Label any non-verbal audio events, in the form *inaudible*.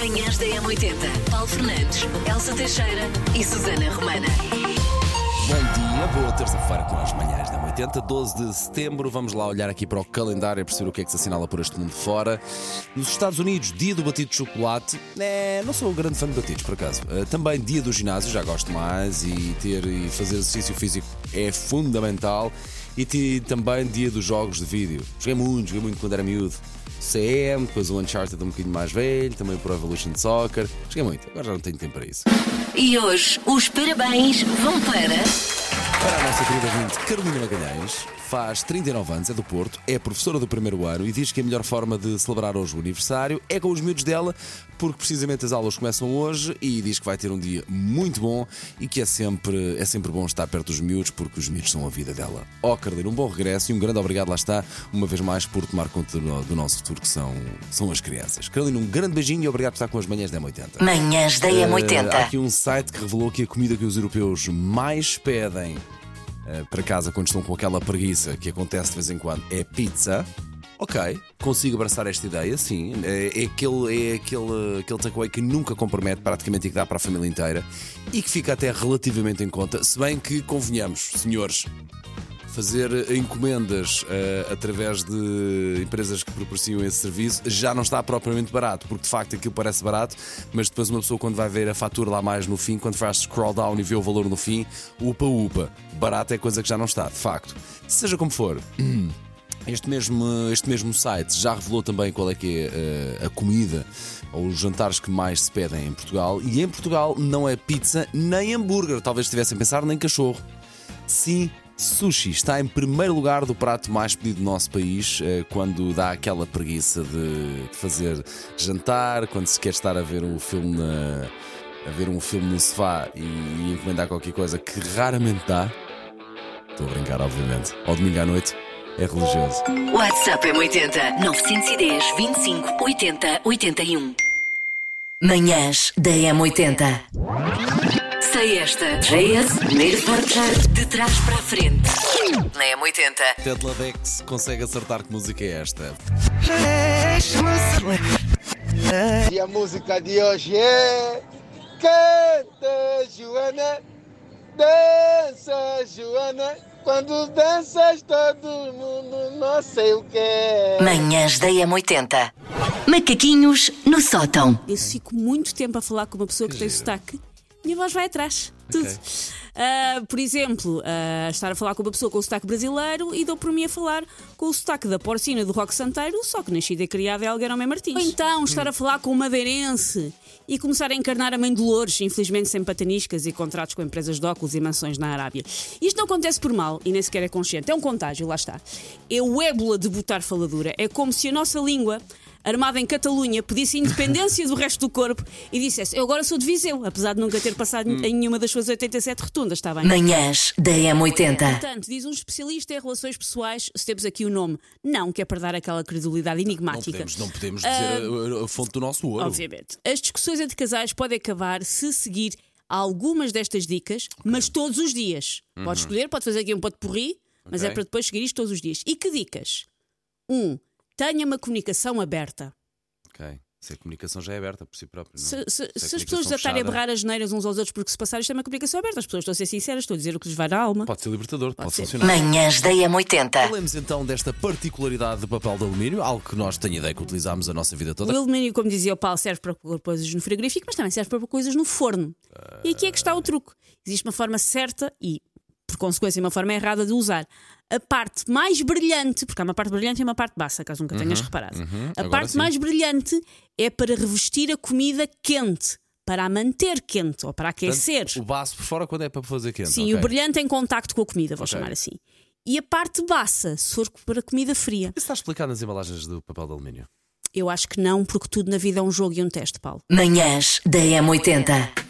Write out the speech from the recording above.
Manhãs da M80. Paulo Fernandes, Elsa Teixeira e Susana Romana. Bom dia, boa terça-feira com as manhãs da 80, 12 de setembro. Vamos lá olhar aqui para o calendário e perceber o que é que se assinala por este mundo fora. Nos Estados Unidos, dia do batido de chocolate. É, não sou um grande fã de batidos, por acaso. Uh, também dia do ginásio, já gosto mais. E ter e fazer exercício físico é fundamental. E também dia dos jogos de vídeo. Joguei muito, joguei muito quando era miúdo. CM, depois o Uncharted um bocadinho mais velho, também o Pro Evolution Soccer. Joguei muito, agora já não tenho tempo para isso. E hoje os parabéns vão para. Para a nossa querida ouvinte Carolina Magalhães, faz 39 anos, é do Porto, é professora do primeiro ano e diz que a melhor forma de celebrar hoje o aniversário é com os miúdos dela, porque precisamente as aulas começam hoje e diz que vai ter um dia muito bom e que é sempre, é sempre bom estar perto dos miúdos porque os miúdos são a vida dela. Ó Carolina, um bom regresso e um grande obrigado, lá está, uma vez mais por tomar conta do, do nosso futuro, que são, são as crianças. Carolina, um grande beijinho e obrigado por estar com as manhãs da 80 Manhãs da Eh, há M80. aqui um site que revelou que a comida que os europeus mais pedem para casa quando estão com aquela preguiça que acontece de vez em quando é pizza. Ok, consigo abraçar esta ideia, sim. É, é aquele, é aquele, aquele takeaway que nunca compromete praticamente e que dá para a família inteira e que fica até relativamente em conta, se bem que convenhamos, senhores, fazer encomendas eh, através de empresas que proporcionam esse serviço já não está propriamente barato, porque de facto aquilo parece barato, mas depois uma pessoa quando vai ver a fatura lá mais no fim, quando faz scroll down e vê o valor no fim, upa upa, barato é coisa que já não está, de facto. Seja como for. *clears throat* Este mesmo, este mesmo site já revelou também qual é que é eh, a comida ou os jantares que mais se pedem em Portugal. E em Portugal não é pizza nem hambúrguer, talvez estivessem a pensar, nem cachorro. Sim, sushi está em primeiro lugar do prato mais pedido do nosso país eh, quando dá aquela preguiça de fazer jantar, quando se quer estar a ver um filme na- a ver um filme no sofá e encomendar qualquer coisa que raramente dá. Estou a brincar, obviamente. Ao domingo à noite é religioso. WhatsApp M80 910 25 80 81. Manhãs da M80. Sei esta. JS, primeiro portar de trás para a frente. Na M80. Ted Ladex consegue acertar que música é esta. E a música de hoje é Canta, Joana, dança, Joana. Quando danças, todo mundo não sei o que é. Manhãs da M80. Macaquinhos no sótão. Eu fico muito tempo a falar com uma pessoa que, tem sotaque, minha voz vai atrás. Tudo. Ok. Ah, por exemplo, ah, estar a falar com uma pessoa com o sotaque brasileiro e dou por mim a falar com o sotaque da porcina do Rock Santeiro, só que nascida e criada é Algueirão Martins. Ou então, estar a falar com um madeirense e começar a encarnar a mãe Dolores, infelizmente sem pataniscas e contratos com empresas de óculos e mansões na Arábia. Isto não acontece por mal e nem sequer é consciente, é um contágio, lá está. É o ébola de botar faladura. É como se a nossa língua armada em Catalunha, pedisse independência do resto do corpo e dissesse: Eu agora sou de Viseu, apesar de nunca ter passado em nenhuma das suas 87 rotundas, está bem? Manhãs da M80. Portanto, diz um especialista em relações pessoais, se temos aqui o nome, não quer dar aquela credibilidade Não enigmática. podemos, não podemos dizer a, a- a fonte do nosso ouro. Obviamente. As discussões entre casais podem acabar se seguir algumas destas dicas, mas todos os dias. Pode escolher, pode fazer aqui um pote porri, mas Uhum. Ok. é para depois seguir isto todos os dias. E que dicas? Um, tenha uma comunicação aberta. Ok. Se a comunicação já é aberta por si própria. Não? Se, se- a se as pessoas já estarem a berrar as neiras uns aos outros porque se passar, isto é uma comunicação aberta. As pessoas estão a ser sinceras, estou a dizer o que lhes vai na alma. Pode ser libertador, pode, ser. funcionar. Manhãs da M80. Falemos então desta particularidade de papel de alumínio, algo que nós tenho ideia que utilizámos a nossa vida O toda. alumínio, como dizia o Paulo, serve para pôr coisas no frigorífico, mas também serve para pôr coisas no forno. E aqui é que está o truque. Existe uma forma certa e, consequência, uma forma errada de usar. A parte mais brilhante, porque há uma parte brilhante e uma parte baixa, caso nunca tenhas reparado. A Uhum. Agora parte sim. mais brilhante é para revestir a comida quente, para a manter quente ou para aquecer. Portanto, o baço por fora quando é para fazer quente. Sim, ok. o brilhante em contacto com a comida, vou Ok. chamar assim. E a parte baixa, se for para comida fria. Isso está explicado nas embalagens do papel de alumínio. Eu acho que não, porque tudo na vida é um jogo e um teste, Paulo. Manhãs da M80.